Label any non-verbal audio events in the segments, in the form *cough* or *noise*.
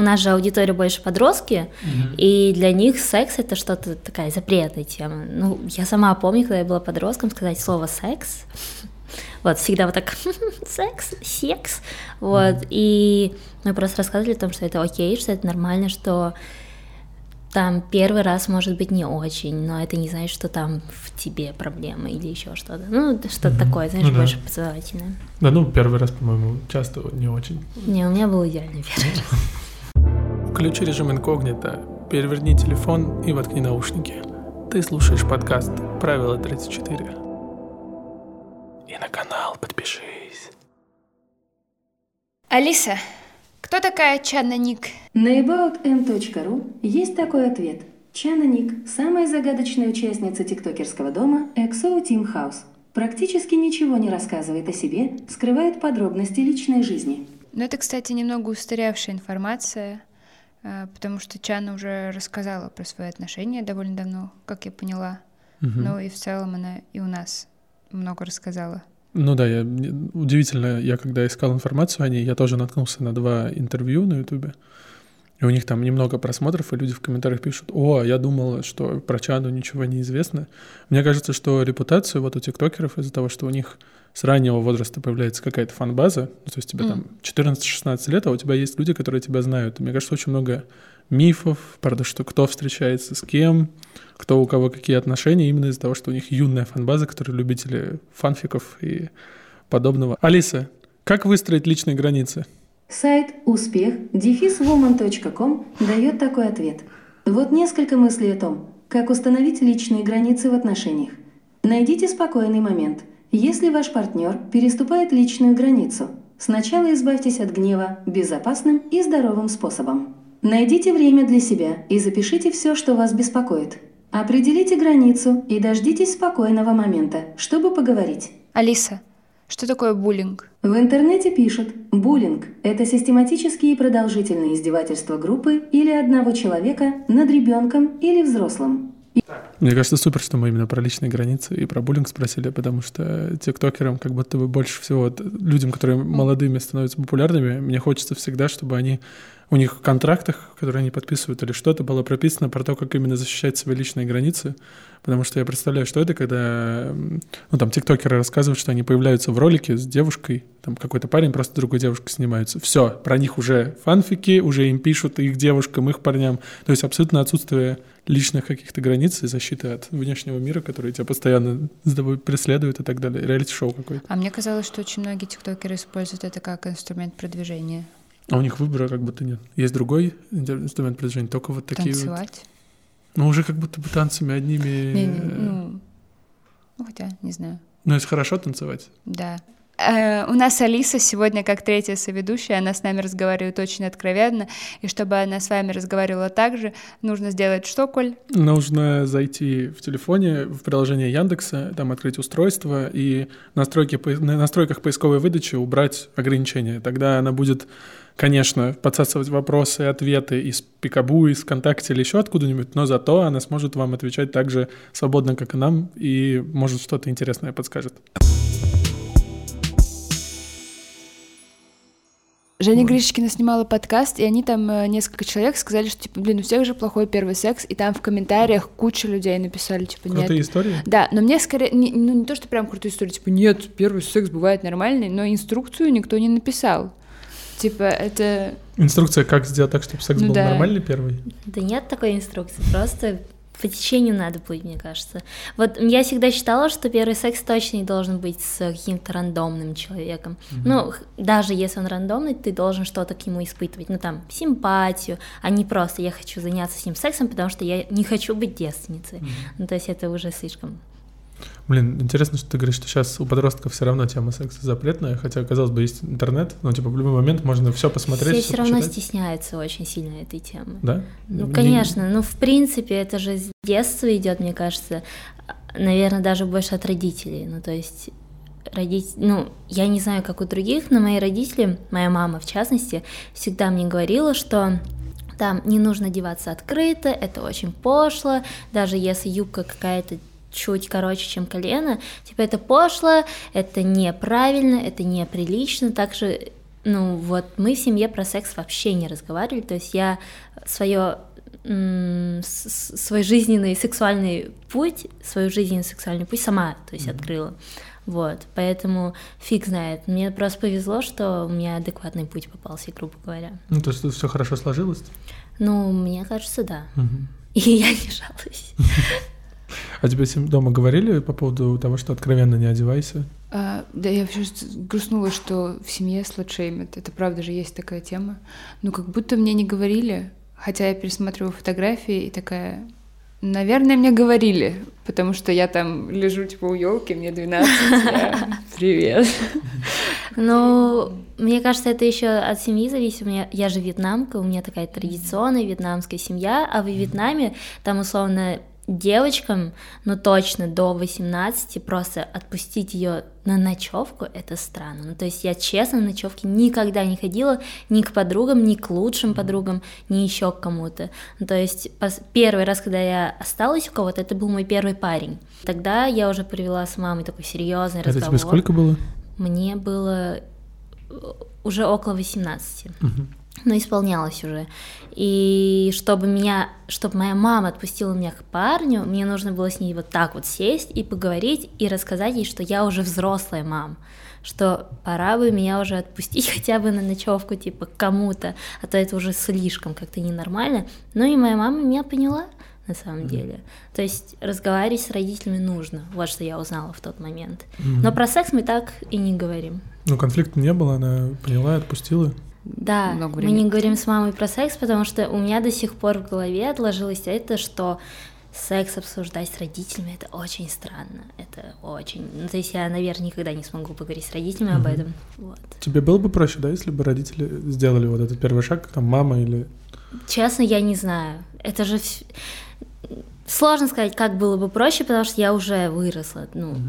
у нас же аудитория больше подростки, Мгм. и для них секс это что-то такая запретная тема. Ну, я сама помню, когда я была подростком, сказать слово секс. Вот, всегда вот так *laughs* секс, секс. Вот, и мы просто рассказывали о том, что это окей, что это нормально, что там первый раз может быть не очень, но это не значит, что там в тебе проблемы или еще что-то. Ну, что-то Мгм. такое, знаешь, Ну да. больше познавательное. Да, ну, первый раз, по-моему, часто не очень. Не, у меня был идеальный первый раз. *laughs* Включи режим инкогнито, переверни телефон и воткни наушники. Ты слушаешь подкаст «Правило 34». И на канал подпишись. Алиса, кто такая Чанна Ник? На aboutm.ru есть такой ответ. Чана Ник – самая загадочная участница тиктокерского дома XO Team House. Практически ничего не рассказывает о себе, скрывает подробности личной жизни. Ну, это, кстати, немного устаревшая информация, потому что Чана уже рассказала про свои отношения довольно давно, как я поняла. Мгм. Ну и в целом она и у нас много рассказала. Ну да, я, удивительно, я когда искал информацию о ней, я тоже наткнулся на два интервью на Ютубе. И у них там немного просмотров, и люди в комментариях пишут, о, я думала, что про Чану ничего не известно. Мне кажется, что репутацию вот у тиктокеров из-за того, что у них с раннего возраста появляется какая-то фан-база, ну, то есть тебе там 14-16 лет, а у тебя есть люди, которые тебя знают. Мне кажется, очень много мифов, правда, что кто встречается с кем, кто у кого какие отношения, именно из-за того, что у них юная фан-база, которые любители фанфиков и подобного. Алиса, как выстроить личные границы? Сайт успех woman.com дает такой ответ. Вот несколько мыслей о том, как установить личные границы в отношениях. Найдите спокойный момент. Если ваш партнер переступает личную границу, сначала избавьтесь от гнева безопасным и здоровым способом. Найдите время для себя и запишите все, что вас беспокоит. Определите границу и дождитесь спокойного момента, чтобы поговорить. Алиса, что такое буллинг? В интернете пишут, буллинг – это систематические и продолжительные издевательства группы или одного человека над ребенком или взрослым. Мне кажется, супер, что мы именно про личные границы и про буллинг спросили, потому что тиктокерам как будто бы больше всего, людям, которые молодыми становятся популярными, мне хочется всегда, чтобы они у них в контрактах, которые они подписывают или что-то, было прописано про то, как именно защищать свои личные границы, потому что я представляю, что это, когда, ну, там, тиктокеры рассказывают, что они появляются в ролике с девушкой, там, какой-то парень просто другой девушкой снимается. Все, про них уже фанфики, уже им пишут, их девушкам, их парням. То есть абсолютно отсутствие личных каких-то границ и защиты от внешнего мира, который тебя постоянно с тобой преследует и так далее. Реалити-шоу какое-то. А мне казалось, что очень многие тиктокеры используют это как инструмент продвижения. А у них выбора как будто нет. Есть другой инструмент продвижения, только вот такие вот. Танцевать. Ну, уже как будто бы танцами одними... Не, не, ну, ну, хотя, не знаю. Ну, если хорошо танцевать. Да. Э, У нас Алиса сегодня как третья соведущая, она с нами разговаривает очень откровенно, и чтобы она с вами разговаривала так же, нужно сделать что, Коль? Нужно зайти в телефоне, в приложение Яндекса, там открыть устройство и настройки, на настройках поисковой выдачи убрать ограничения. Тогда она будет, конечно, подсасывать вопросы, ответы из Пикабу, из ВКонтакте или еще откуда-нибудь, но зато она сможет вам отвечать так же свободно, как и нам, и, может, что-то интересное подскажет. Женя Гришкина снимала подкаст, и они там, э, несколько человек, сказали, что, типа, блин, у всех же плохой первый секс, и там в комментариях куча людей написали, типа, нет. Крутые истории? Да, но мне скорее, не, ну не то, что прям крутая история, типа, нет, первый секс бывает нормальный, но инструкцию никто не написал. Типа, это... Инструкция, как сделать так, чтобы секс Ну был да. нормальный первый? Да нет такой инструкции, просто по течению надо будет, мне кажется. Вот я всегда считала, что первый секс точно не должен быть с каким-то рандомным человеком. Ну, х- даже если он рандомный, ты должен что-то к нему испытывать, ну там, симпатию, а не просто я хочу заняться с ним сексом, потому что я не хочу быть девственницей. Ну, то есть это уже слишком Блин, интересно, что ты говоришь, что сейчас у подростков все равно тема секса запретная, хотя, казалось бы, есть интернет, но типа в любой момент можно все посмотреть, Все все равно почитать. стесняются очень сильно этой темы. Да? Ну, Не- конечно, ну, в принципе, это же с детства идет, мне кажется, наверное, даже больше от родителей. Ну, то есть родить, ну, я не знаю, как у других, но мои родители, моя мама в частности, всегда мне говорила, что там не нужно одеваться открыто, это очень пошло, даже если юбка какая-то чуть короче, чем колено, типа это пошло, это неправильно, это неприлично, также ну вот мы в семье про секс вообще не разговаривали, то есть я свое свой жизненный сексуальный путь, свою жизненный сексуальный путь сама, то есть mm-hmm. открыла. Вот, поэтому фиг знает. Мне просто повезло, что у меня адекватный путь попался, грубо говоря. Ну, то есть все хорошо сложилось? Ну, мне кажется, да. Угу. *laughs* И я не жалуюсь. А тебе дома говорили по поводу того, что откровенно не одевайся? А, да, я вообще грустнула, что в семье слотшеймят. Это правда же есть такая тема. Ну, как будто мне не говорили, хотя я пересматриваю фотографии и такая, Наверное, мне говорили, потому что я там лежу типа у елки, мне 12, я... *laughs* привет. Ну, мне кажется, это еще от семьи зависит. У меня, я же вьетнамка, у меня такая традиционная вьетнамская семья, а в Вьетнаме там условно девочкам, ну точно до 18, просто отпустить ее на ночевку, это странно. Ну, то есть я честно на ночевке никогда не ходила ни к подругам, ни к лучшим подругам, ни еще к кому-то. Ну, то есть первый раз, когда я осталась у кого-то, это был мой первый парень. Тогда я уже провела с мамой такой серьезный разговор. Это тебе сколько было? Мне было э, уже около 18. Угу но исполнялось уже. И чтобы меня, чтобы моя мама отпустила меня к парню, мне нужно было с ней вот так вот сесть и поговорить и рассказать ей, что я уже взрослая мама, что пора бы меня уже отпустить *laughs* хотя бы на ночевку, типа, к кому-то, а то это уже слишком как-то ненормально. Ну и моя мама меня поняла, на самом mm-hmm. деле. То есть разговаривать с родителями нужно, вот что я узнала в тот момент. Mm-hmm. Но про секс мы так и не говорим. Ну, конфликта не было, она поняла и отпустила. Да, мы не говорим с мамой про секс, потому что у меня до сих пор в голове отложилось это, что секс обсуждать с родителями это очень странно. Это очень. Ну, то есть я, наверное, никогда не смогу поговорить с родителями угу. об этом. Вот. Тебе было бы проще, да, если бы родители сделали вот этот первый шаг, там мама или. Честно, я не знаю. Это же сложно сказать, как было бы проще, потому что я уже выросла. Ну, угу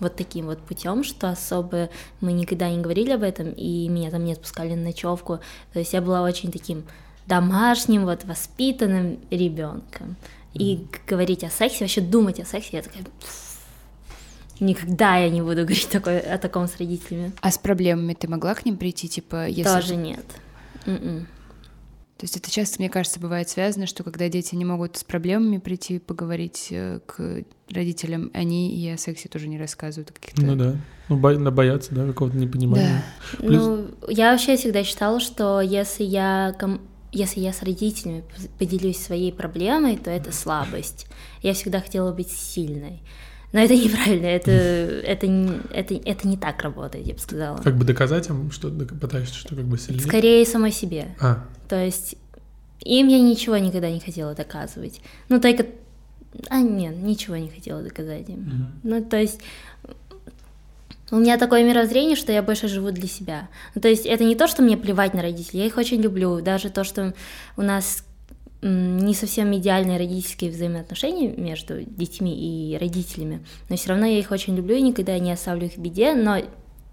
вот таким вот путем, что особо мы никогда не говорили об этом, и меня там не отпускали на ночевку. То есть я была очень таким домашним, вот воспитанным ребенком. И mm-hmm. говорить о сексе, вообще думать о сексе, я такая никогда я не буду говорить такое, о таком с родителями. А с проблемами ты могла к ним прийти, типа, если... Тоже нет. Mm-mm. То есть это часто, мне кажется, бывает связано, что когда дети не могут с проблемами прийти поговорить э, к родителям, они и о сексе тоже не рассказывают. Каких-то... Ну да, ну бо- боятся, да, какого-то непонимания. Да. Плюс... Ну, я вообще всегда считала, что если я если я с родителями поделюсь своей проблемой, то это слабость. Я всегда хотела быть сильной. Но это неправильно, это, *laughs* это, это, это не так работает, я бы сказала. Как бы доказать им, что пытаешься, что как бы сильнее? Скорее самой себе. А. То есть им я ничего никогда не хотела доказывать. Ну, только... А, нет, ничего не хотела доказать им. Mm-hmm. Ну, то есть у меня такое мировоззрение, что я больше живу для себя. Ну, то есть это не то, что мне плевать на родителей, я их очень люблю. Даже то, что у нас не совсем идеальные родительские взаимоотношения между детьми и родителями, но все равно я их очень люблю и никогда не оставлю их в беде, но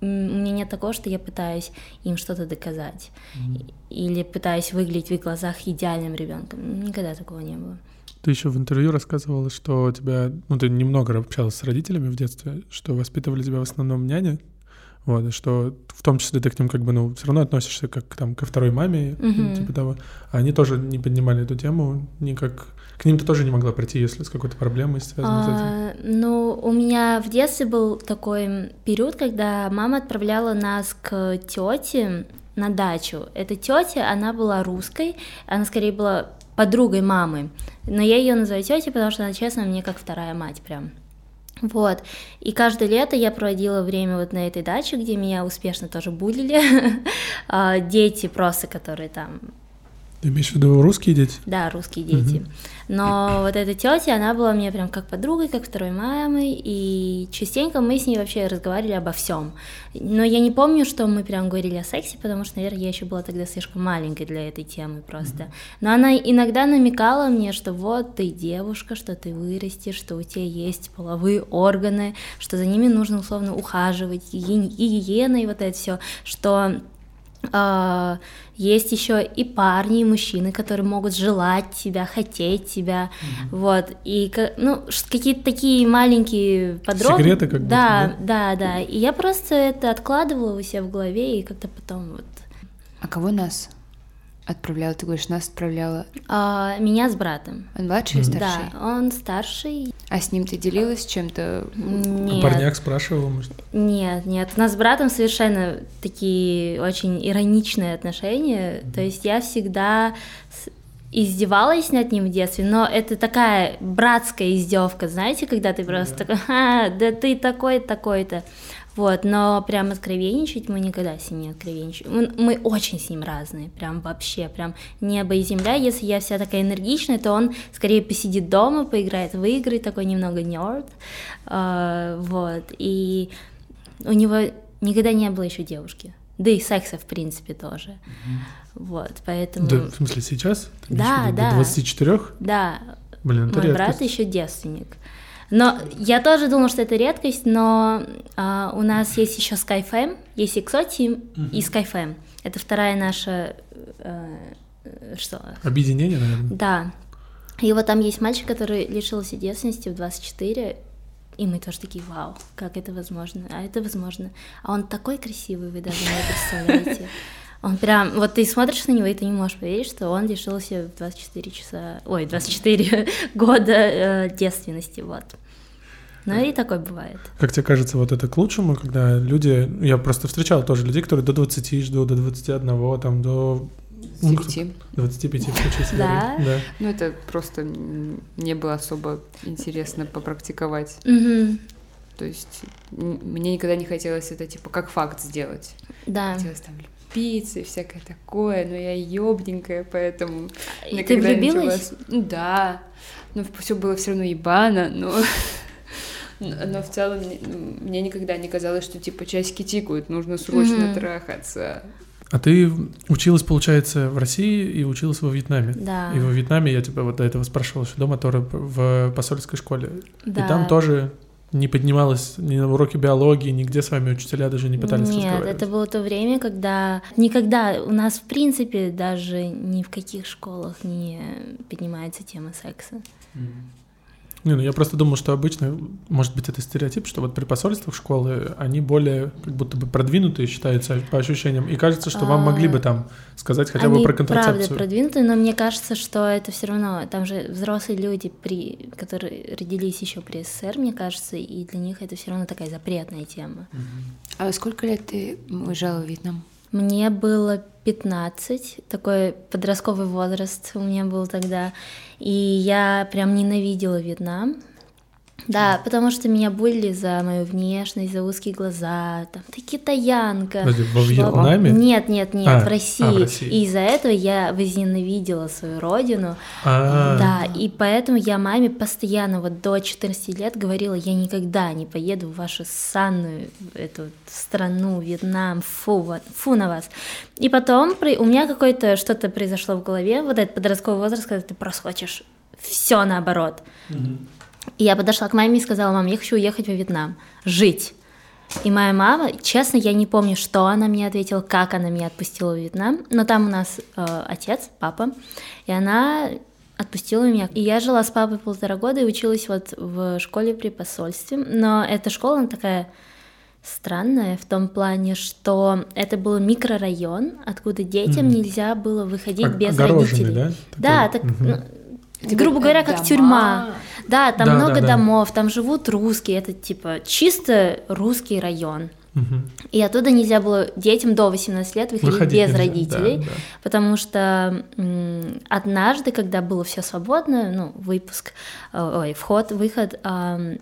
у меня нет такого, что я пытаюсь им что-то доказать mm-hmm. или пытаюсь выглядеть в их глазах идеальным ребенком. Никогда такого не было. Ты еще в интервью рассказывала, что тебя, ну ты немного общалась с родителями в детстве, что воспитывали тебя в основном няня, вот, что в том числе ты к ним как бы, ну, все равно относишься как там ко второй маме, mm-hmm. типа того. А они тоже не поднимали эту тему никак. К ним ты тоже не могла прийти, если с какой-то проблемой связанной а, с этим? Ну, у меня в детстве был такой период, когда мама отправляла нас к тете на дачу. Эта тетя, она была русской, она скорее была подругой мамы, но я ее называю тетей, потому что она, честно, мне как вторая мать прям. Вот. И каждое лето я проводила время вот на этой даче, где меня успешно тоже булили. *laughs* А, дети просто, которые там ты имеешь в виду русские дети? Да, русские дети. Угу. Но вот эта тетя, она была мне прям как подругой, как второй мамой, и частенько мы с ней вообще разговаривали обо всем. Но я не помню, что мы прям говорили о сексе, потому что, наверное, я еще была тогда слишком маленькой для этой темы просто. Но она иногда намекала мне, что вот ты девушка, что ты вырастешь, что у тебя есть половые органы, что за ними нужно условно ухаживать, гигиена и вот это все, что есть еще и парни, и мужчины, которые могут желать тебя, хотеть тебя, mm-hmm. вот, и ну какие-то такие маленькие подробности. Секреты как будто, да, да, да, и я просто это откладывала у себя в голове и как-то потом вот. А кого нас отправляла? Ты говоришь, нас отправляла? А, меня с братом. Он младший или старший? Да, он старший. А с ним ты делилась чем-то? Нет. А парняк спрашивал, может? Нет, нет. У нас с братом совершенно такие очень ироничные отношения. Mm-hmm. То есть я всегда издевалась над ним в детстве, но это такая братская издевка, знаете, когда ты просто такой, а, да ты такой такой-то. Вот, но прям откровенничать мы никогда с ним не откровенничаем. Мы, очень с ним разные, прям вообще, прям небо и земля. Если я вся такая энергичная, то он скорее посидит дома, поиграет в игры, такой немного нерд. Uh, вот, и у него никогда не было еще девушки. Да и секса, в принципе, тоже. Mm-hmm. Вот, поэтому... Да, в смысле, сейчас? Ты да, да. До 24? Да. Блин, это Мой редкость. брат еще девственник. Но я тоже думала, что это редкость, но а, у нас есть еще SkyFam, есть Exoteam uh-huh. и SkyFam. Это вторая наша... А, что? Объединение, наверное? Да. И вот там есть мальчик, который лишился девственности в 24, и мы тоже такие, вау, как это возможно? А это возможно. А он такой красивый, вы даже не представляете. *laughs* Он прям, вот ты смотришь на него, и ты не можешь поверить, что он лишился в 24 часа, ой, 24 *laughs* года э, девственности, вот. Ну и такое бывает. Как тебе кажется, вот это к лучшему, когда люди... Я просто встречал тоже людей, которые до 20 ждут, до 21, там, до 25. 25 получается. Да? да. Ну, это просто не было особо интересно попрактиковать. Угу. То есть мне никогда не хотелось это, типа, как факт сделать. Да. Хотелось там пиццы и всякое такое, но я ёбненькая, поэтому... И ты влюбилась? Ничего... Да, но все было все равно ебано, *laughs* но... Но в целом мне никогда не казалось, что типа часики тикают, нужно срочно mm-hmm. трахаться. А ты училась, получается, в России и училась во Вьетнаме. Да. И во Вьетнаме я тебя вот до этого спрашивала, что дома тоже в посольской школе. Да. И там тоже не поднималась ни на уроки биологии, нигде с вами учителя даже не пытались Нет, разговаривать? это было то время, когда никогда у нас, в принципе, даже ни в каких школах не поднимается тема секса. Mm-hmm. Не, ну я просто думал, что обычно, может быть, это стереотип, что вот при посольствах школы они более как будто бы продвинутые считаются по ощущениям, и кажется, что вам могли бы там сказать хотя они бы про контрацепцию. правда продвинутые, но мне кажется, что это все равно, там же взрослые люди, при, которые родились еще при СССР, мне кажется, и для них это все равно такая запретная тема. А сколько лет ты уезжала в Вьетнам? Мне было 15, такой подростковый возраст у меня был тогда, и я прям ненавидела Вьетнам, да, потому что меня были за мою внешность, за узкие глаза, там, ты китаянка. Подожди, во Вьетнаме? Нет, нет, нет, а, в, России. А, в России. И из-за этого я возненавидела свою родину. А-а-а. Да, и поэтому я маме постоянно вот до 14 лет говорила, я никогда не поеду в вашу санную эту страну, Вьетнам, фу, вот, фу на вас. И потом у меня какое-то что-то произошло в голове, вот этот подростковый возраст, когда ты просхочешь все наоборот. Угу. И я подошла к маме и сказала, мам, я хочу уехать во Вьетнам, жить. И моя мама, честно, я не помню, что она мне ответила, как она меня отпустила в Вьетнам, но там у нас э, отец, папа, и она отпустила меня. И я жила с папой полтора года и училась вот в школе при посольстве, но эта школа, она такая странная в том плане, что это был микрорайон, откуда детям mm. нельзя было выходить без родителей. да? Да, так, угу. ну, грубо говоря, как дома. тюрьма. Да, там да, много да, да. домов, там живут русские, это типа чисто русский район. Угу. И оттуда нельзя было детям до 18 лет выходить, выходить без нельзя. родителей, да, да. потому что м, однажды, когда было все свободно, ну, выпуск, э, ой, вход, выход, э,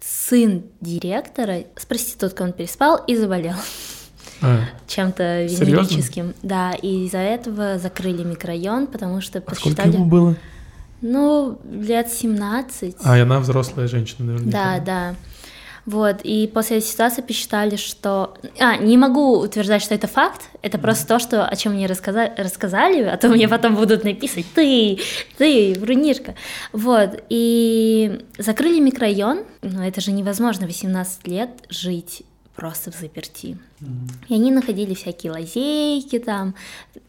сын директора с проституткой он переспал и заболел. А, чем-то венерическим. Да, и из-за этого закрыли микрорайон, потому что а посчитали... сколько ему было? Ну, лет 17. А, и она взрослая женщина, наверное. Да, да. Вот, и после этой ситуации посчитали, что... А, не могу утверждать, что это факт, это просто то, что, о чем мне рассказали, рассказали, а то мне потом будут написать «ты, ты, врунишка». Вот, и закрыли микрорайон, но это же невозможно 18 лет жить просто в заперти. И они находили всякие лазейки там,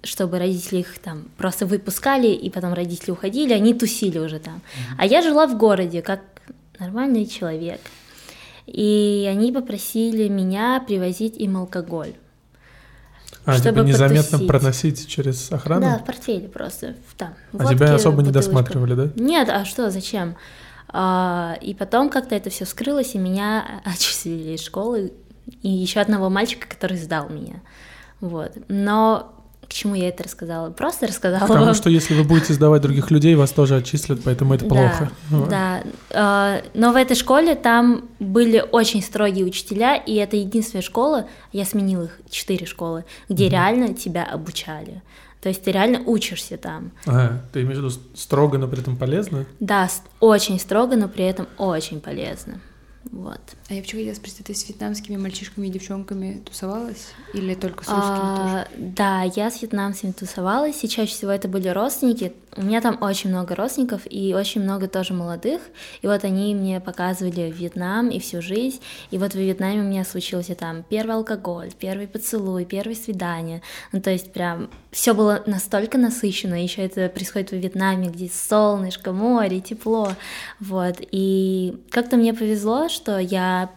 чтобы родители их там просто выпускали, и потом родители уходили, они тусили уже там. А я жила в городе, как нормальный человек. И они попросили меня привозить им алкоголь. А, чтобы типа незаметно потусить. проносить через охрану? Да, в портфеле просто. Там, а водки, тебя особо не бутылочка. досматривали, да? Нет, а что, зачем? А, и потом как-то это все вскрылось, и меня *laughs* отчислили из школы, и еще одного мальчика, который сдал меня. Вот. Но к чему я это рассказала? Просто рассказала Потому вам. *laughs* что если вы будете сдавать других людей, вас тоже отчислят, поэтому это плохо. Да, да. Но в этой школе там были очень строгие учителя, и это единственная школа, я сменила их, четыре школы, где реально тебя обучали. То есть ты реально учишься там. А, ты имеешь в виду строго, но при этом полезно? Да, очень строго, но при этом очень полезно. Вот. А я почему хотела спросить, ты с вьетнамскими мальчишками и девчонками тусовалась? Или только с русскими тоже? А, да, я с вьетнамцами тусовалась, и чаще всего это были родственники. У меня там очень много родственников и очень много тоже молодых. И вот они мне показывали Вьетнам и всю жизнь. И вот в Вьетнаме у меня случился там первый алкоголь, первый поцелуй, первое свидание. Ну, то есть прям все было настолько насыщенно. Еще это происходит в Вьетнаме, где солнышко, море, тепло. Вот. И как-то мне повезло, что я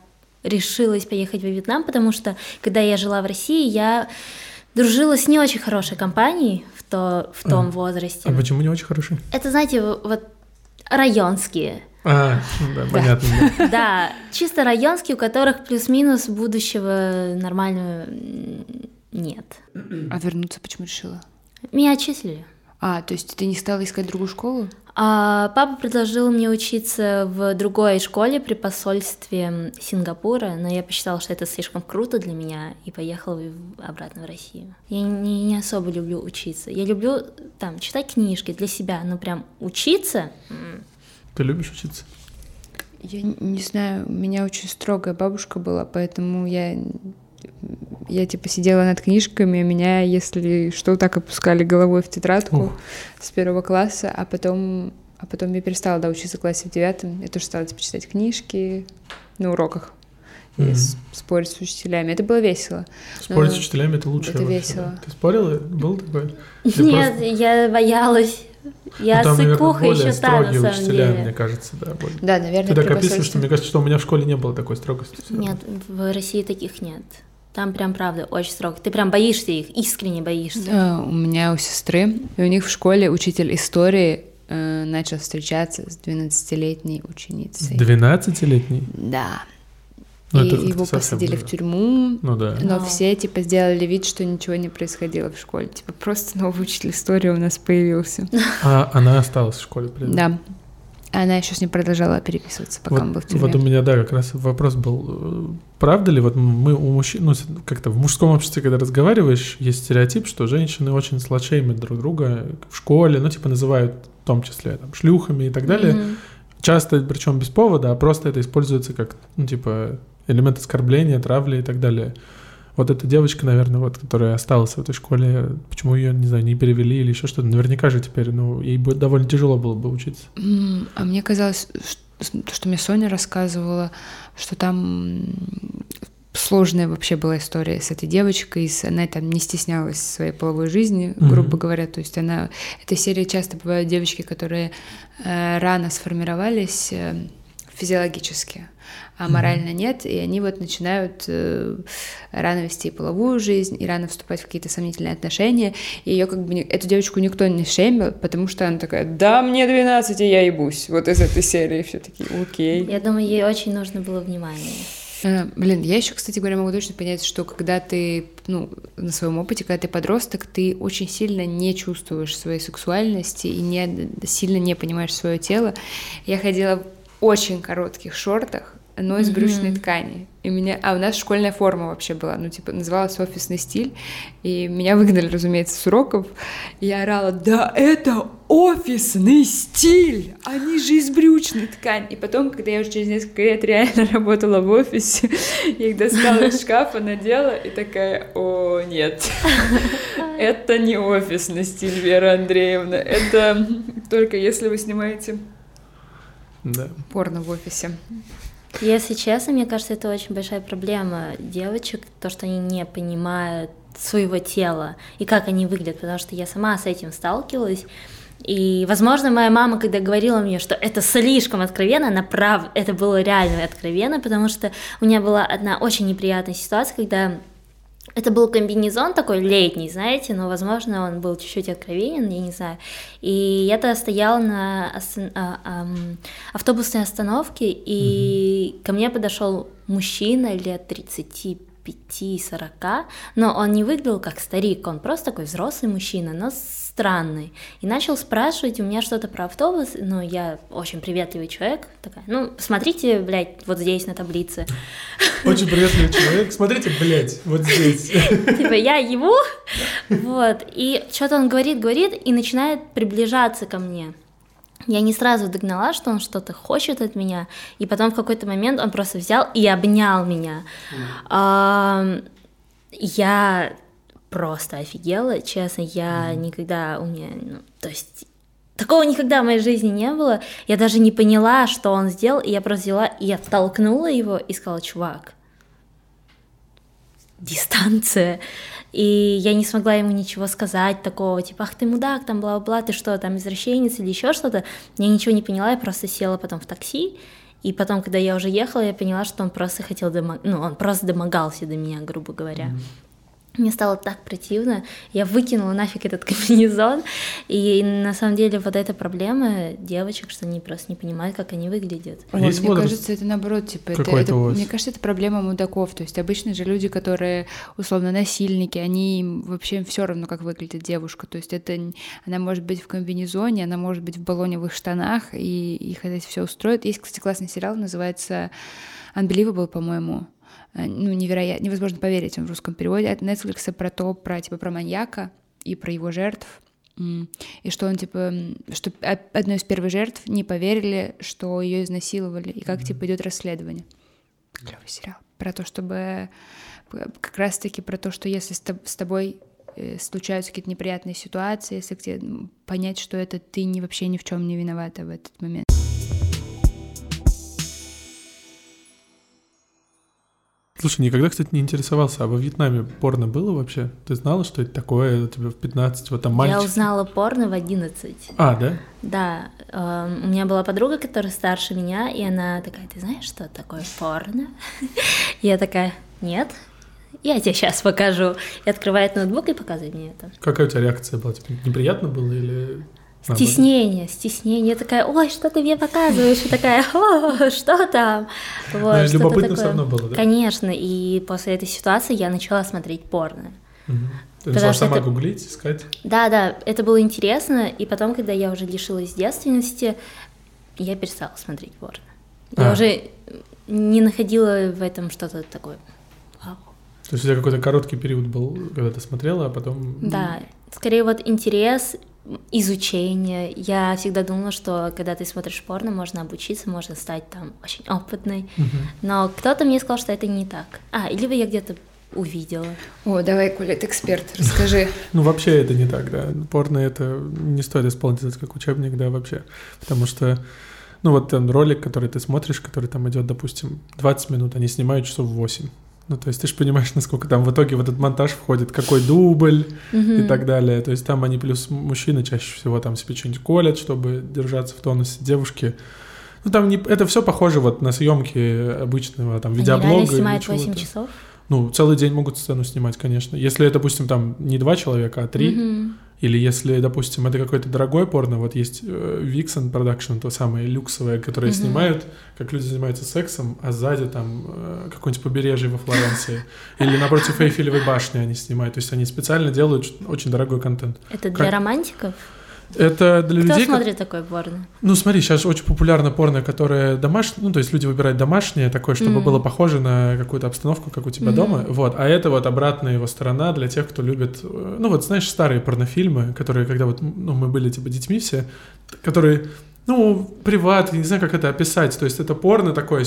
решилась поехать во Вьетнам, потому что когда я жила в России, я дружила с не очень хорошей компанией в, то, в том А. возрасте. А почему не очень хороший? Это, знаете, вот районские. А, да, понятно. да. *laughs* Да, чисто районские, у которых плюс-минус будущего нормального нет. А вернуться почему решила? Меня отчислили. А, то есть ты не стала искать другую школу? А папа предложил мне учиться в другой школе при посольстве Сингапура, но я посчитала, что это слишком круто для меня, и поехала в- обратно в Россию. Я не, не особо люблю учиться. Я люблю там читать книжки для себя, но прям учиться. Ты любишь учиться? Я не знаю, у меня очень строгая бабушка была, поэтому я, я типа сидела над книжками, меня, если что, так опускали головой в тетрадку Ух. с первого класса, а потом, а потом я перестала да, учиться в классе в девятом. Я тоже стала типа, читать книжки на уроках и с- спорить с учителями. Это было весело. Спорить с Ну, учителями это лучше. это весело. Ты спорила? Был такой? *laughs* Ты Нет, просто- я боялась. Я Ну, там, сыкуха еще та, на строгие самом учителя, деле. мне кажется, да. более. Да, наверное, Ты так описываешь, что мне кажется, что у меня в школе не было такой строгости. Нет, в России таких нет. Там прям правда очень строго. Ты прям боишься их, искренне боишься. Да, у меня у сестры, и у них в школе учитель истории э, начал встречаться с 12-летней ученицей. 12-летний? Да. Ну, и это его посадили уже. в тюрьму, Ну да. но Да. все типа сделали вид, что ничего не происходило в школе. Типа просто новый учитель истории у нас появился. А она осталась в школе при этом? Да. Она еще с ним продолжала переписываться, пока вот, он был в тюрьме. вот у меня, да, как раз вопрос был. э, Правда ли, вот мы у мужчин, ну, как-то в мужском обществе, когда разговариваешь, есть стереотип, что женщины очень сладшеймят друг друга в школе, ну, типа называют в том числе там, шлюхами и так далее. Мгм. Часто, причем без повода, а просто это используется как, ну, типа, элемент оскорбления, травли и так далее. Вот эта девочка, наверное, вот, которая осталась в этой школе, почему ее, не знаю, не перевели или еще что-то, наверняка же теперь, ну, ей бы довольно тяжело было бы учиться. А мне казалось, ш- что мне Соня рассказывала, что там сложная вообще была история с этой девочкой, с- она там не стеснялась своей половой жизни, грубо говоря, то есть она... Этой серии часто бывают девочки, которые э, рано сформировались э, физиологически, а морально нет, и они вот начинают э, рано вести половую жизнь и рано вступать в какие-то сомнительные отношения, и ее как бы ни- эту девочку никто не шеймил, потому что она такая, да, мне 12, и я ебусь, вот из этой серии все такие, окей. Я думаю, ей очень нужно было внимание. Э, Блин, я еще, кстати говоря, могу точно понять, что когда ты, ну, на своем опыте, когда ты подросток, ты очень сильно не чувствуешь своей сексуальности и не, сильно не понимаешь свое тело. Я ходила очень коротких шортах, но из брючной ткани. И меня... А у нас школьная форма вообще была, ну, типа, называлась офисный стиль. И меня выгнали, разумеется, с уроков. И я орала, да это офисный стиль! Они же из брючной ткани. И потом, когда я уже через несколько лет реально *laughs* работала в офисе, я их достала из шкафа, надела и такая, о, нет. *laughs* Это не офисный стиль, Вера Андреевна. Это только если вы снимаете Да. порно в офисе. Если честно, мне кажется, это очень большая проблема девочек, то, что они не понимают своего тела и как они выглядят, потому что я сама с этим сталкивалась. И, возможно, моя мама, когда говорила мне, что это слишком откровенно, она прав, это было реально откровенно, потому что у меня была одна очень неприятная ситуация, когда это был комбинезон такой летний, знаете, но, возможно, он был чуть-чуть откровенен, я не знаю. И я-то стояла на а, а, автобусной остановке, и mm-hmm. ко мне подошел мужчина лет 35 35-40, но он не выглядел как старик, он просто такой взрослый мужчина, но странный. И начал спрашивать у меня что-то про автобус, но я очень приветливый человек, такая, ну, смотрите, блядь, вот здесь на таблице. Очень приветливый человек, смотрите, блядь, вот здесь. Типа, я его, вот, и что-то он говорит, говорит, и начинает приближаться ко мне. Я не сразу догнала, что он что-то хочет от меня, и потом в какой-то момент он просто взял и обнял меня. Я просто офигела, честно, я mm. никогда у меня, ну, то есть такого никогда в моей жизни не было. Я даже не поняла, что он сделал, и я просто взяла и оттолкнула его и сказала, чувак, дистанция. И я не смогла ему ничего сказать такого, типа, ах ты мудак, там бла-бла, ты что, там извращенец или еще что-то. Я ничего не поняла, я просто села потом в такси, и потом, когда я уже ехала, я поняла, что он просто хотел, домог... ну, он просто домогался до меня, грубо говоря. Mm-hmm. Мне стало так противно, я выкинула нафиг этот *laughs* комбинезон, и на самом деле вот эта проблема девочек, что они просто не понимают, как они выглядят. А вот, мне кажется, это наоборот, типа, это, это, мне кажется, это проблема мудаков, то есть обычно же люди, которые условно насильники, они вообще все равно, как выглядит девушка, то есть это, она может быть в комбинезоне, она может быть в баллоневых штанах, и их это все устроит. Есть, кстати, классный сериал, называется Unbelievable, по-моему, ну, невероятно, невозможно поверить, он в русском переводе от Netflix про то, про, типа, про маньяка и про его жертв, и что он, типа, что одной из первых жертв не поверили, что ее изнасиловали, и как, типа, идет расследование. Клевый сериал. Про то, чтобы э, как раз-таки про то, что если с тобой э, случаются какие-то неприятные ситуации, если где понять, что это ты не вообще ни в чем не виновата в этот момент. Слушай, никогда, кстати, не интересовался, а во Вьетнаме порно было вообще? Ты знала, что это такое? У тебя в 15, вот там мальчик... Я узнала порно в 11. А, да? Да. Э, у меня была подруга, которая старше меня, и она такая, ты знаешь, что такое порно? *laughs* Я такая, нет, я тебе сейчас покажу. И открывает ноутбук и показывает мне это. Какая у тебя реакция была? Типа, неприятно было или... Стеснение, стеснение. такая, ой, что ты мне показываешь? И такая, о, что там? Вот, Но любопытно такое. все равно было, да? Конечно, и после этой ситуации я начала смотреть порно. Угу. Ты начала сама это... гуглить, искать? Да, да, это было интересно, и потом, когда я уже лишилась девственности, я перестала смотреть порно. Я а. уже не находила в этом что-то такое. Вау. То есть у тебя какой-то короткий период был, когда ты смотрела, а потом... Да, скорее вот интерес изучение. Я всегда думала, что когда ты смотришь порно, можно обучиться, можно стать там очень опытной. Uh-huh. Но кто-то мне сказал, что это не так. А, либо я где-то увидела. О, давай, Коля, ты эксперт, расскажи. *laughs* Ну, вообще это не так, да. Порно это не стоит использовать как учебник, да, вообще. Потому что, ну, вот там ролик, который ты смотришь, который там идет, допустим, 20 минут, они снимают часов 8. Ну, то есть ты же понимаешь, насколько там в итоге в этот монтаж входит, какой дубль mm-hmm. и так далее. То есть там они плюс мужчины чаще всего там себе что-нибудь колят, чтобы держаться в тонусе. Девушки ну, там не, это все похоже вот на съемки обычного там видеоблога. Они снимают 8 часов? Ну, целый день могут сцену снимать, конечно. Если, допустим, там не два человека, а три, mm-hmm. Или если, допустим, это какой-то дорогой порно, вот есть э, Vixen Production, то самое люксовое, которое mm-hmm. снимают, как люди занимаются сексом, а сзади там э, какое-нибудь побережье во Флоренции. Или напротив Эйфелевой башни они снимают. То есть они специально делают очень дорогой контент. Это для как... романтиков? Это для Кто людей... Кто смотрит такое порно? Ну, смотри, сейчас очень популярно порно, которое домашнее, ну, то есть люди выбирают домашнее, такое, чтобы mm-hmm. было похоже на какую-то обстановку, как у тебя mm-hmm. дома, вот. А это вот обратная его сторона для тех, кто любит, э, ну, вот, знаешь, старые порнофильмы, которые, когда вот, ну, мы были, типа, детьми все, которые ну, приват, не знаю, как это описать. То есть это порно такое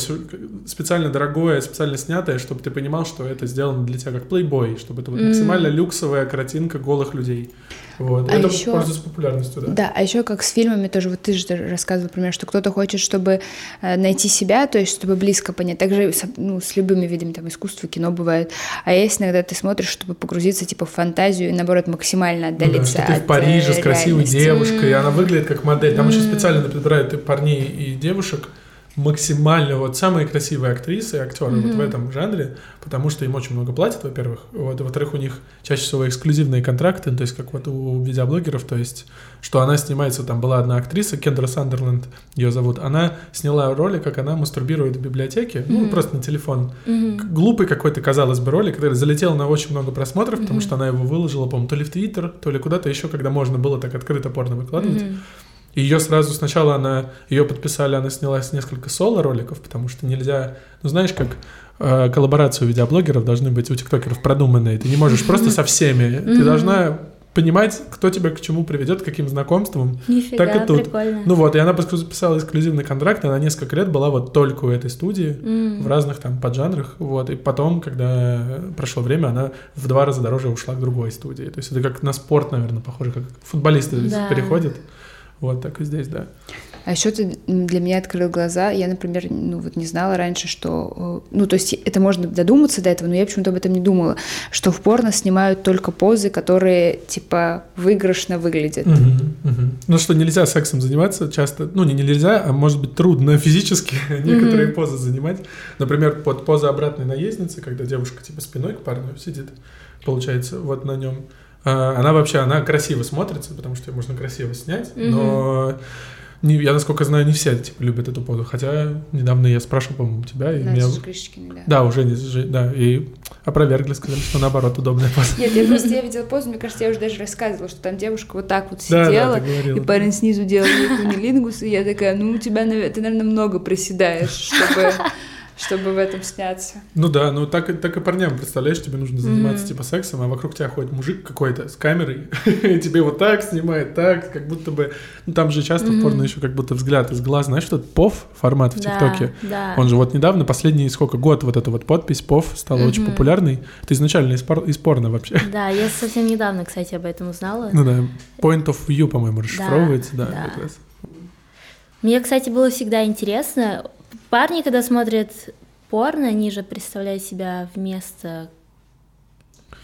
специально дорогое, специально снятое, чтобы ты понимал, что это сделано для тебя как плейбой, чтобы это вот максимально люксовая картинка голых людей. Вот. А это ещё- пользуется популярностью, да. Да, а еще как с фильмами тоже, вот ты же рассказывал, например, что кто-то хочет, чтобы э, найти себя, то есть чтобы близко понять. Также ну, с любыми видами там искусства, кино бывает. А есть иногда ты смотришь, чтобы погрузиться типа в фантазию и наоборот максимально Ну да, отдалиться что ты в от, Париже э, с красивой реальности. девушкой, и она выглядит как модель. Там еще специально подбирают парней, и девушек максимально вот самые красивые актрисы и актеры вот в этом жанре, потому что им очень много платят, во-первых, вот, во-вторых, у них чаще всего эксклюзивные контракты, ну, то есть как вот у видеоблогеров, то есть что она снимается, там была одна актриса, Кендра Сандерленд ее зовут, она сняла ролик, как она мастурбирует в библиотеке, ну, просто на телефон. К- Глупый какой-то, казалось бы, ролик, который залетел на очень много просмотров, потому что она его выложила, по-моему, то ли в Твиттер, то ли куда-то еще, когда можно было так открыто порно выкладывать. И ее сразу сначала она, ее подписали, она снялась несколько соло-роликов, потому что нельзя, ну знаешь, как э, коллаборации у видеоблогеров должны быть у тиктокеров продуманные. Ты не можешь просто со всеми. Ты должна понимать, кто тебя к чему приведет, к каким знакомствам. Нифига, Так и тут. прикольно. Ну вот, и она подписала эксклюзивный контракт, она несколько лет была вот только у этой студии, в разных там поджанрах, вот, и потом, когда прошло время, она в два раза дороже ушла к другой студии. То есть это как на спорт, наверное, похоже, как футболисты Да. переходят. Вот так и здесь, да. А еще ты для меня открыл глаза. Я, например, ну вот не знала раньше, что... э, Ну, то есть это можно додуматься до этого, но я почему-то об этом не думала, что в порно снимают только позы, которые, типа, выигрышно выглядят. Мгм, мгм. Ну что, нельзя сексом заниматься часто, ну не нельзя, а может быть трудно *laughs* физически *laughs* некоторые позы занимать. Например, под поза обратной наездницы, когда девушка типа спиной к парню сидит, получается, вот на нем. А, Она вообще, она красиво смотрится, потому что ее можно красиво снять, но не- я, насколько знаю, не все типа, любят эту позу. Хотя недавно я спрашивал, по-моему, тебя, и меня... Настя Крышечкина, да. Да, уже, не- да, и опровергли, сказали, что наоборот удобная поза. Нет, я просто я видела позу, мне кажется, я уже даже рассказывала, что там девушка вот так вот Да, да, сидела, ты говорила. и парень снизу делал кунилингус, и я такая, ну, у тебя, ты, наверное, много приседаешь, чтобы, чтобы в этом сняться. Ну да, ну так, и- так и парням, представляешь, тебе нужно заниматься типа сексом, а вокруг тебя ходит мужик какой-то с камерой, *laughs* и тебе вот так снимает, так, как будто бы... Ну там же часто в порно еще как будто взгляд из глаз, знаешь, что это ПОВ формат в Да, ТикТоке? да. Он же вот недавно, последний сколько, год вот эта вот подпись ПОВ стала очень популярной. Это изначально из, пор- из порно вообще. Да, я совсем недавно, кстати, об этом узнала. Ну да, point of view, по-моему, расшифровывается, да, да. как раз. Мне, кстати, было всегда интересно. Парни, когда смотрят порно, они же представляют себя вместо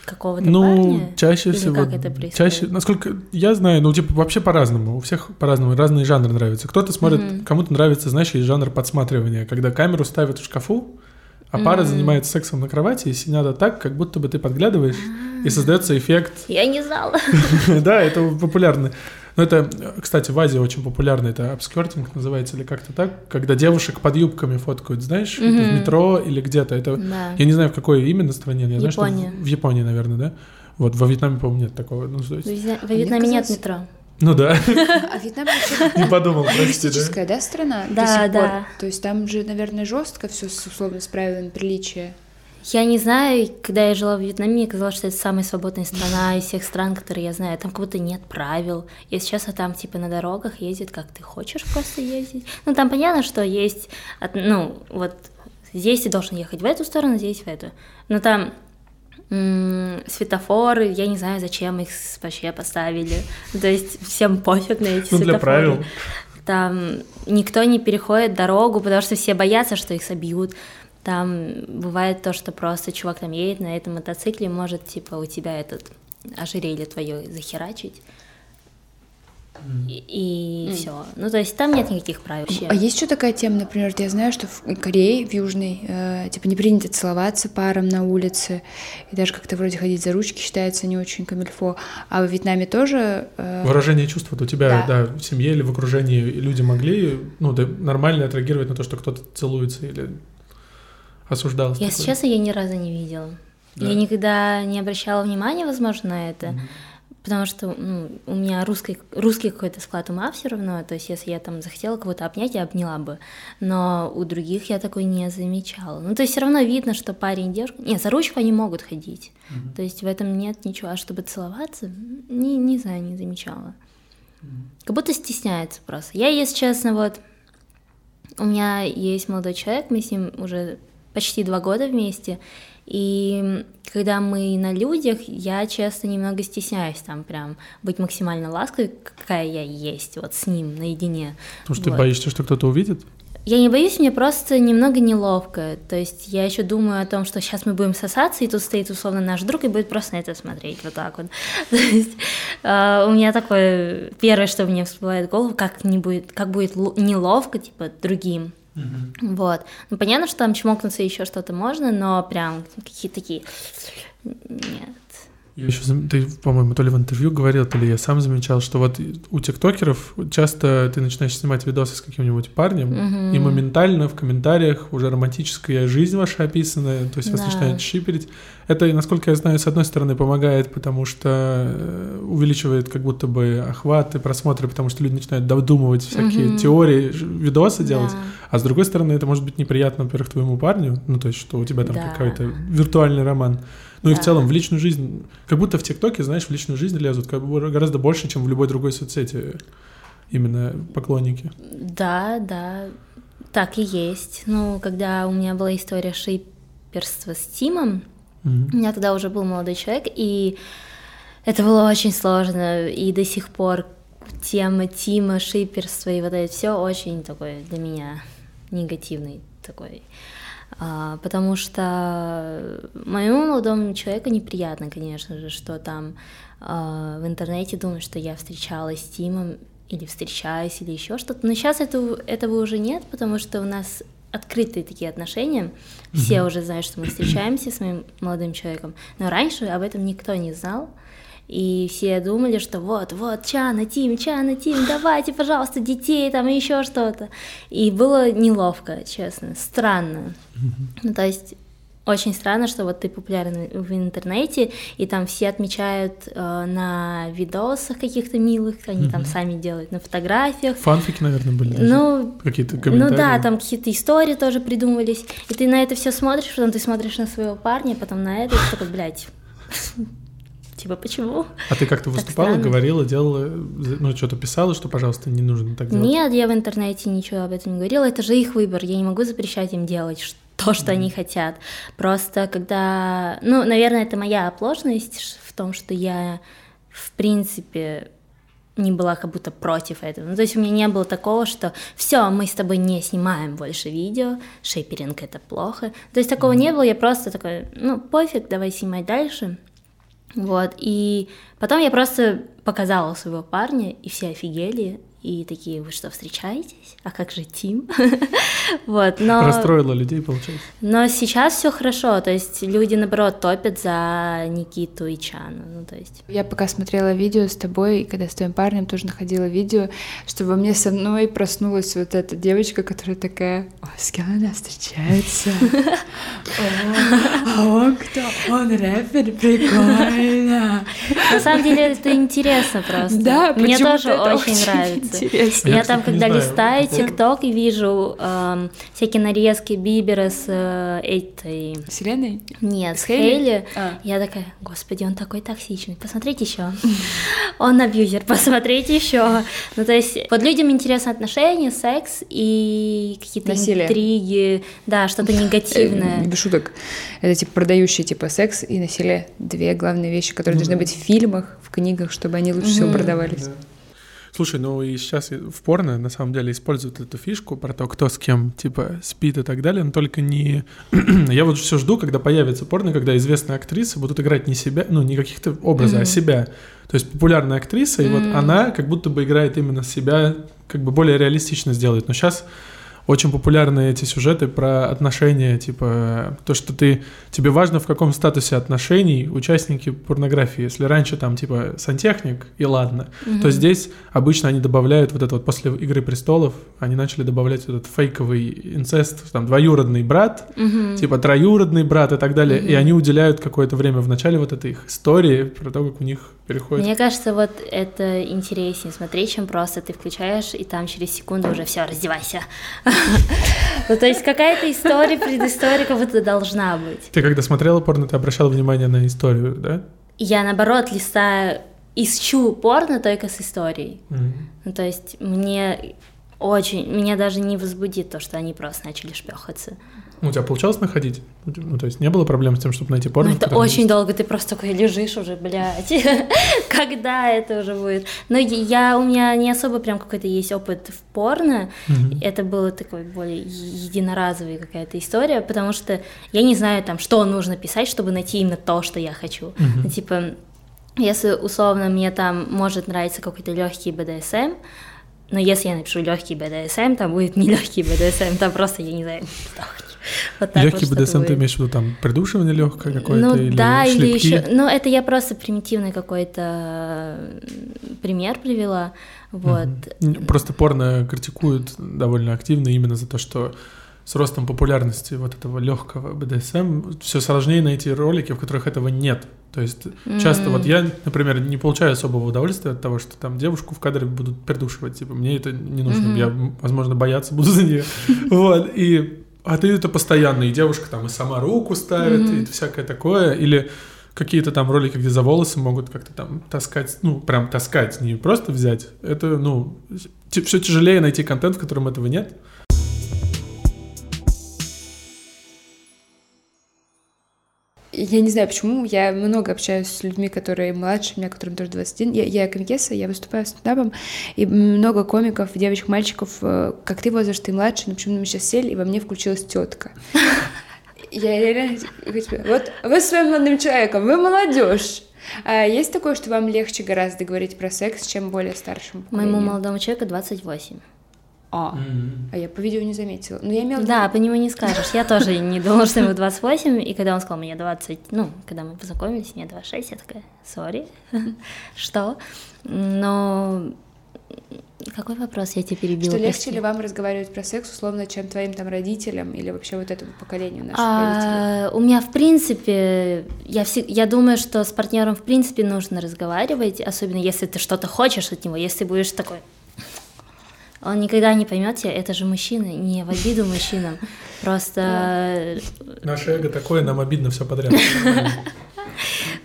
какого-то Ну, парня. чаще Или всего. как это происходит? Чаще, насколько я знаю, ну, типа, вообще по-разному. У всех по-разному, разные жанры нравятся. Кто-то смотрит, кому-то нравится, знаешь, есть жанр подсматривания, когда камеру ставят в шкафу, а пара занимается сексом на кровати, и сидят так, как будто бы ты подглядываешь, и создается эффект. Я не знала. *laughs* Да, это популярно. Ну, это, кстати, в Азии очень популярно, это обскертинг называется, или как-то так, когда девушек под юбками фоткают, знаешь, это в метро или где-то. Это Да. я не знаю, в какой именно стране, я знаю, что в- Япония. в Японии, наверное, да? Вот, во Вьетнаме, по-моему, нет такого. Ну, то есть- В Вьетна- в мне Вьетнаме нет метро. ну да, *laughs* А *laughs* Вьетнам вообще не подумал, прости, да? да, страна? Да, да. То есть там же, наверное, жестко все условно с правилами приличия. Я не знаю, когда я жила в Вьетнаме, мне казалось, что это самая свободная страна из всех стран, которые я знаю. Там как будто нет правил. И сейчас а там типа на дорогах ездит, как ты хочешь просто ездить. Ну там понятно, что есть, ну вот здесь ты должен ехать в эту сторону, здесь в эту. Но там светофоры, я не знаю, зачем их вообще поставили. Ну, То есть всем пофиг на эти Ну, для светофоры. правил. Там никто не переходит дорогу, потому что все боятся, что их собьют. Там бывает то, что просто чувак там едет на этом мотоцикле, может, типа, у тебя этот ожерелье твое захерачить. И, все. Ну, то есть там нет никаких правил вообще. А есть еще такая тема, например, я знаю, что в Корее, в Южной, э, типа не принято целоваться парам на улице, и даже как-то вроде ходить за ручки считается не очень камильфо. А в Вьетнаме тоже... э, Выражение чувств вот у тебя, Да. да. в семье или в окружении люди могли, ну, да, нормально отреагировать на то, что кто-то целуется или осуждался. Если честно, я ни разу не видела. Да. Я никогда не обращала внимания, возможно, на это. Потому что ну, у меня русский, русский какой-то склад ума все равно. То есть, если я там захотела кого-то обнять, я обняла бы. Но у других я такой не замечала. Ну, то есть, все равно видно, что парень и девушка. Нет, за ручку они могут ходить. То есть, в этом нет ничего. А чтобы целоваться, не, не знаю, не замечала. Как будто стесняется просто. Я, если честно, вот у меня есть молодой человек, мы с ним уже почти два года вместе, И когда мы на людях, я часто немного стесняюсь там прям быть максимально ласковой, какая я есть, вот с ним наедине. Потому что Вот. ты боишься, что кто-то увидит? Я не боюсь, мне просто немного неловко. То есть я еще думаю о том, что сейчас мы будем сосаться, и тут стоит условно наш друг и будет просто на это смотреть вот так вот. *laughs* То есть э, у меня такое первое, что мне всплывает в голову, как не будет, как будет неловко типа другим. Вот. Ну понятно, что там чмокнуться еще что-то можно, но прям какие-то такие нет. Я еще, ты, по-моему, то ли в интервью говорил, то ли я сам замечал, что вот у тиктокеров часто ты начинаешь снимать видосы с каким-нибудь парнем, Мгм. и моментально в комментариях уже романтическая жизнь ваша описана, то есть вас Да. начинают шиперить. Это, насколько я знаю, с одной стороны помогает, потому что э, увеличивает как будто бы охваты, просмотры, потому что люди начинают додумывать всякие Мгм. теории, видосы делать. Да. А с другой стороны, это может быть неприятно, во-первых, твоему парню, ну, то есть, что у тебя там Да. какой-то виртуальный роман. Ну и в целом в личную жизнь, как будто в ТикТоке, знаешь, в личную жизнь лезут как бы гораздо больше, чем в любой другой соцсети именно поклонники. Да, да, так и есть. Ну, когда у меня была история шиперства с Тимом, Мгм. у меня тогда уже был молодой человек, и это было очень сложно, и до сих пор тема Тима, шиперства и вот это все очень такой для меня негативный такой. А, потому что моему молодому человеку неприятно, конечно же, что там а, в интернете думают, что я встречалась с Тимом или встречаюсь, или еще что-то. Но сейчас этого, этого уже нет, потому что у нас открытые такие отношения. Все уже знают, что мы встречаемся с моим молодым человеком. Но раньше об этом никто не знал. И все думали, что вот, вот, Чана, Тим, Чана, Тим, давайте, пожалуйста, детей, там еще что-то. И было неловко, честно, странно. Ну, то есть очень странно, что вот ты популярен в интернете, и там все отмечают э, на видосах каких-то милых, они там сами делают, на фотографиях. Фанфики, наверное, были даже. Ну, Какие-то ну комментарии. да, там какие-то истории тоже придумывались, и ты на это все смотришь, потом ты смотришь на своего парня, потом на это, и ты такой, блядь, *laughs* типа, почему? А ты как-то выступала, говорила, делала, ну, что-то писала, что, пожалуйста, не нужно так делать? Нет, я в интернете ничего об этом не говорила, это же их выбор, я не могу запрещать им делать ш- то, что они хотят. Просто когда, ну, наверное, это моя оплошность в том, что я, в принципе, не была как будто против этого. Ну, то есть у меня не было такого, что все, мы с тобой не снимаем больше видео, шейперинг это плохо. То есть такого не было, я просто такая, ну, пофиг, давай снимать дальше. Вот, и потом я просто показала своего парня, и все офигели, и такие, вы что, встречаетесь? А как же Тим? *laughs* Вот, но... Расстроила людей, получается. Но сейчас все хорошо, то есть люди, наоборот, топят за Никиту и Чану, ну, то есть... Я пока смотрела видео с тобой, и когда с твоим парнем тоже находила видео, что во мне со мной проснулась вот эта девочка, которая такая, о, с кем она встречается? *laughs* О, а он кто? Он рэпер, прикольно. На самом деле это интересно просто. Да, Мне тоже очень нравится. Интересно. Я, там, когда листаю ТикТок и вижу эм, всякие нарезки Бибера с э, этой... Вселенной? Нет, С Хейли? А. Я такая, господи, он такой токсичный. Посмотрите еще. *laughs* Он абьюзер, посмотрите еще. Ну, то есть, вот людям интересны отношения, секс и какие-то интриги, да, что-то Э, негативное. Без шуток. Это типа продающие типа секс и насилие. Две главные вещи, которые должны быть в фильмах, в книгах, чтобы они лучше всего продавались. Слушай, ну и сейчас в порно на самом деле используют эту фишку про то, кто с кем типа спит и так далее, но только не... *clears throat* Я вот все жду, когда появится порно, когда известные актрисы будут играть не себя, ну не каких-то образа, а себя. То есть популярная актриса, и вот она как будто бы играет именно себя, как бы более реалистично сделает. Но сейчас очень популярны эти сюжеты про отношения, типа то, что ты тебе важно в каком статусе отношений участники порнографии. Если раньше там типа сантехник и ладно, то здесь обычно они добавляют вот это вот после Игры престолов они начали добавлять этот фейковый инцест, там двоюродный брат, типа троюродный брат и так далее, и они уделяют какое-то время в начале вот этой их истории про то, как у них переходит. Мне кажется, вот это интереснее смотреть, чем просто ты включаешь, и там через секунду уже все, раздевайся. *laughs* Ну, то есть какая-то история, предыстория как будто должна быть. Ты когда смотрела порно, ты обращала внимание на историю, да? Я, наоборот, листаю, ищу порно только с историей. Ну, то есть мне очень, меня даже не возбудит то, что они просто начали шпехаться. У тебя получалось находить? Ну, то есть не было проблем с тем, чтобы найти порно? Ну, это очень долго, ты просто такой лежишь уже, блядь. *laughs* Когда это уже будет? Но я, у меня не особо прям какой-то есть опыт в порно. Это было такой более единоразовая какая-то история, потому что я не знаю там, что нужно писать, чтобы найти именно то, что я хочу. Ну, типа, если условно мне там может нравиться какой-то легкий БДСМ, но если я напишу легкий БДСМ, там будет не легкий БДСМ, там просто, я не знаю, *laughs* вот Легкий вот БДСМ ты имеешь в виду там придушивание легкое какое-то ну, или да, шлепки? или еще, ну это я просто примитивный какой-то пример привела, вот. Угу. Просто порно критикуют довольно активно именно за то, что с ростом популярности вот этого легкого БДСМ все сложнее найти ролики, в которых этого нет. То есть mm-hmm. часто вот я, например, не получаю особого удовольствия от того, что там девушку в кадре будут придушивать. Типа, мне это не нужно. Mm-hmm. Я, возможно, бояться буду за нее. *laughs* Вот. И а ты это постоянно, и девушка там и сама руку ставит, mm-hmm. и всякое такое. Или какие-то там ролики, где за волосы могут как-то там таскать, ну, прям таскать, не просто взять. Это, ну, все тяжелее найти контент, в котором этого нет. Я не знаю почему, я много общаюсь с людьми, которые младше меня, которым тоже 21. Я, я комикеса, я выступаю с стендапом, и много комиков, девочек, мальчиков, э, как ты возраст, ты младше, но почему мы сейчас сели, и во мне включилась тетка. *laughs* Я реально вот вы с своим молодым человеком, вы молодежь. А есть такое, что вам легче гораздо говорить про секс, чем более старшему Моему молодому человеку 28. А, mm-hmm. а я по видео не заметила. Но я имела... Да, по нему не скажешь. Я тоже не думала, что ему 28, и когда он сказал мне 20, ну, когда мы познакомились, мне 26, я такая, сори, *laughs* что? Но какой вопрос я тебе перебила? Что легче ли вам разговаривать про секс условно, чем твоим там родителям или вообще вот этому поколению наших а, родителей? У меня в принципе, я, всег... я думаю, что с партнером в принципе нужно разговаривать, особенно если ты что-то хочешь от него, если будешь такой, он никогда не поймет тебя, это же мужчина, не в обиду мужчинам, *laughs* просто... Наше эго такое, нам обидно все подряд. *laughs*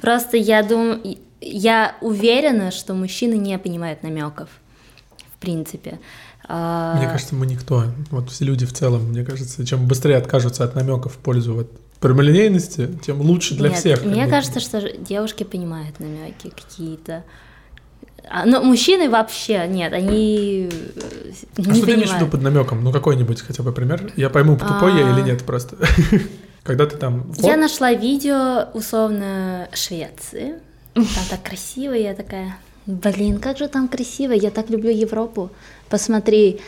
Просто я думаю, я уверена, что мужчины не понимают намеков, в принципе. А, мне кажется, мы никто, вот все люди в целом, мне кажется, чем быстрее откажутся от намеков в пользу вот прямолинейности, тем лучше для Нет, всех. Мне кажется, что девушки понимают намеки какие-то. А, но мужчины вообще нет, они э, не а что ты имеешь в виду под намеком? Ну какой-нибудь хотя бы пример. Я пойму, тупой я или а. нет просто. *laughs* Когда ты там... Я нашла видео условно Швеции. Там так красиво, я такая, блин, как же там красиво, я так люблю Европу. Посмотри,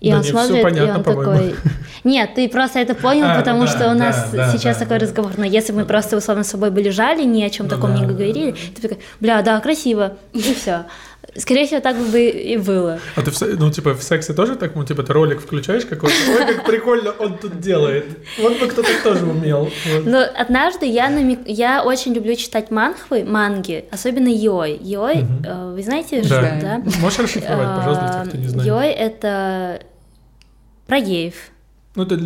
и да он смотрит, понятно, и он такой... *laughs* Нет, ты просто это понял, а, потому да, что у нас да, сейчас да, такой да. разговор. Но если мы просто условно с собой бы лежали, ни о чем ну, таком да, не говорили, ты такой, бля, да, красиво, и все. Скорее всего, так бы и было. А ты, в, ну, типа, в сексе тоже так, ну, типа, ты ролик включаешь какой-то, ой, как прикольно он тут делает. Вот бы кто-то тоже умел. Вот. Но однажды я, намек... я очень люблю читать манхвы, манги, особенно Йой. Йой, угу. вы знаете, да. что, да? Можешь расшифровать, пожалуйста, кто не знает? Йой — это про геев. Ну, это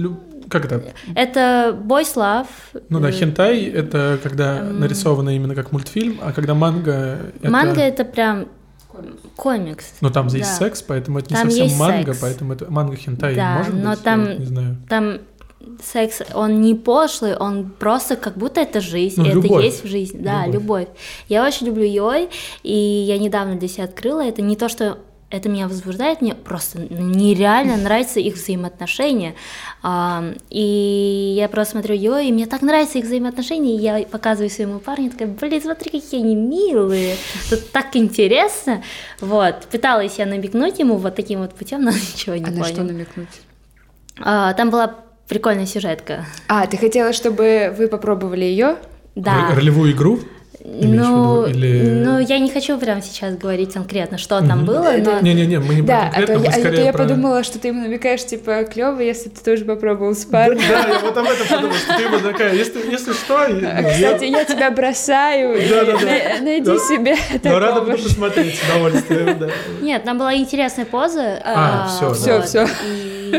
как это? Это Boys Love. Ну да, хентай — это когда нарисовано именно как мультфильм, а когда манга — это... Манга — это прям комикс. Но там да. есть секс, поэтому это не там совсем манга, секс. поэтому это манга хентай да, может но быть? там, не знаю. там секс, он не пошлый, он просто как будто это жизнь, ну, это любовь. есть в жизни, да, любовь. любовь. Я очень люблю Йой, и я недавно для себя открыла, это не то, что это меня возбуждает, мне просто нереально нравятся их взаимоотношения. И я просто смотрю ее, и мне так нравятся их взаимоотношения, и я показываю своему парню, такая, блин, смотри, какие они милые, тут так интересно. Вот, пыталась я намекнуть ему вот таким вот путем, но *laughs* ничего не а понял. на что намекнуть? А, там была прикольная сюжетка. А, ты хотела, чтобы вы попробовали ее? Да. Ролевую игру? Ну, или... ну, я не хочу прямо сейчас говорить конкретно, что угу. там было, но... Не-не-не, мы не да, будем конкретно, а то, мы я, а я про... подумала, что ты ему намекаешь, типа, клево, если ты тоже попробовал с парнем. Да, я вот об этом подумала, что ты ему такая, если, если что... А, кстати, я тебя бросаю, найди себе Но рада буду посмотреть с удовольствием, да. Нет, там была интересная поза. А, все, все, все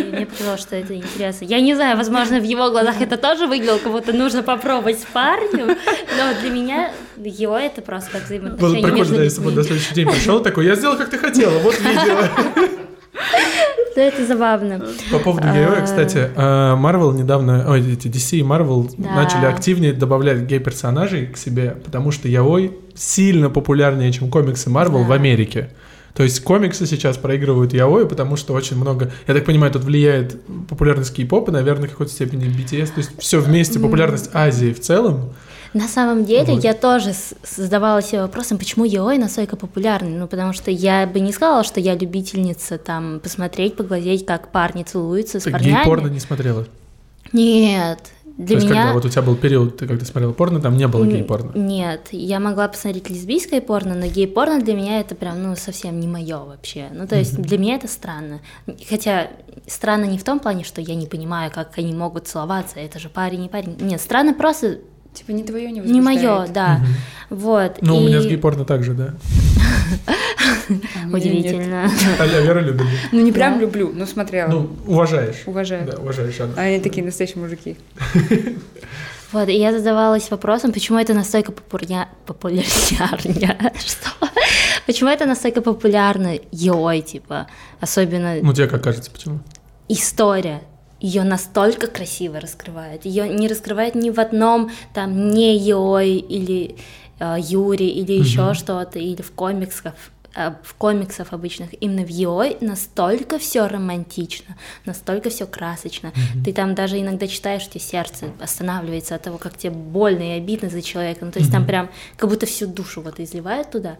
мне показалось, что это интересно. Я не знаю, возможно, в его глазах это тоже выглядело, как будто нужно попробовать с парнем, но для меня его это просто как взаимоотношения Было прикольно, да, если бы на следующий день пришел такой, я сделал, как ты хотела, вот видео. Да, это забавно. По поводу героя, кстати, а, Marvel недавно, ой, эти DC и Marvel Да. начали активнее добавлять гей-персонажей к себе, потому что яой сильно популярнее, чем комиксы Marvel Да. в Америке. То есть комиксы сейчас проигрывают яой, потому что очень много... Я так понимаю, тут влияет популярность кей-попа, наверное, в какой-то степени BTS. То есть все вместе, популярность Азии в целом. На самом деле, Вот. я тоже задавала себе вопросом, почему Йой настолько популярный. Ну, потому что я бы не сказала, что я любительница там посмотреть, поглазеть, как парни целуются с Ты парнями. гей-порно не смотрела? Нет, для То есть меня... когда вот у тебя был период, ты когда смотрела порно, там не было гей-порно? Нет, я могла посмотреть лесбийское порно, но гей-порно для меня это прям, ну, совсем не мое вообще. Ну, то есть для меня это странно. Хотя странно не в том плане, что я не понимаю, как они могут целоваться, это же парень и парень. Нет, странно просто Типа не твое, не не мое, да. Вот. Ну, у меня с и- гей-порно так же, да. А. Удивительно. А я Вера любит. Ну, не прям люблю, но смотрела. Ну, уважаешь. Уважаю. Да, уважаешь. А они такие настоящие мужики. *laughs* Вот, и я задавалась вопросом, почему это настолько попурня... популярно. *laughs* Что? Почему это настолько популярно Йой, типа, особенно Ну, тебе как кажется, почему? история ее настолько красиво раскрывает. Ее не раскрывает ни в одном там не Йой или э, Юри или еще что-то, или в комиксах э, в комиксах обычных, именно в Йой настолько все романтично, настолько все красочно. Ты там даже иногда читаешь, тебе сердце останавливается от того, как тебе больно и обидно за человека. Ну, то есть там прям как будто всю душу вот изливают туда.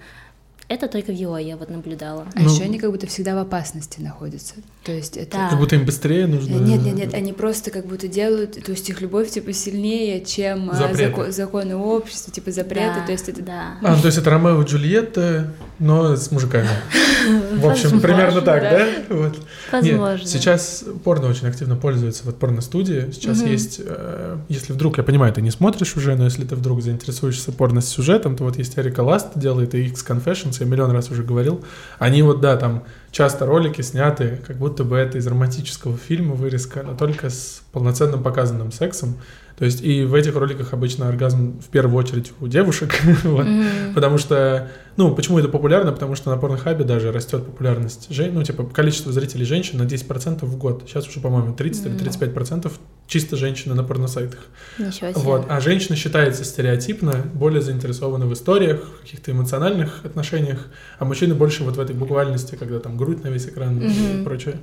Это только в Йой я вот наблюдала. А Ну. еще они как будто всегда в опасности находятся. То есть это... Да. Как будто им быстрее нужно... Нет, нет, нет, они просто как будто делают, то есть их любовь типа сильнее, чем а, Запреты. зако- законы общества, типа запреты, Да, то есть это да. А, ну, то есть это Ромео и Джульетта, но с мужиками. В общем, примерно так, да. Возможно. сейчас порно очень активно пользуется, вот порно-студии. Сейчас есть, э, если вдруг, я понимаю, ты не смотришь уже, но если ты вдруг заинтересуешься порно-сюжетом, то вот есть Эрика Ласт делает, и X Confessions, я миллион раз уже говорил. Они вот, да, там часто ролики сняты, как будто бы это из романтического фильма вырезка, но только с полноценным показанным сексом. То есть и в этих роликах обычно оргазм в первую очередь у девушек, *laughs* вот. потому что, ну, почему это популярно? Потому что на порнохабе даже растет популярность, жен... ну, типа, количество зрителей женщин на 10% в год. Сейчас уже, по-моему, 30 или 35% чисто женщины на порносайтах. Ничего себе. Вот. А женщина считается стереотипно более заинтересована в историях, в каких-то эмоциональных отношениях, а мужчины больше вот в этой буквальности, когда там грудь на весь экран и Мгм. прочее.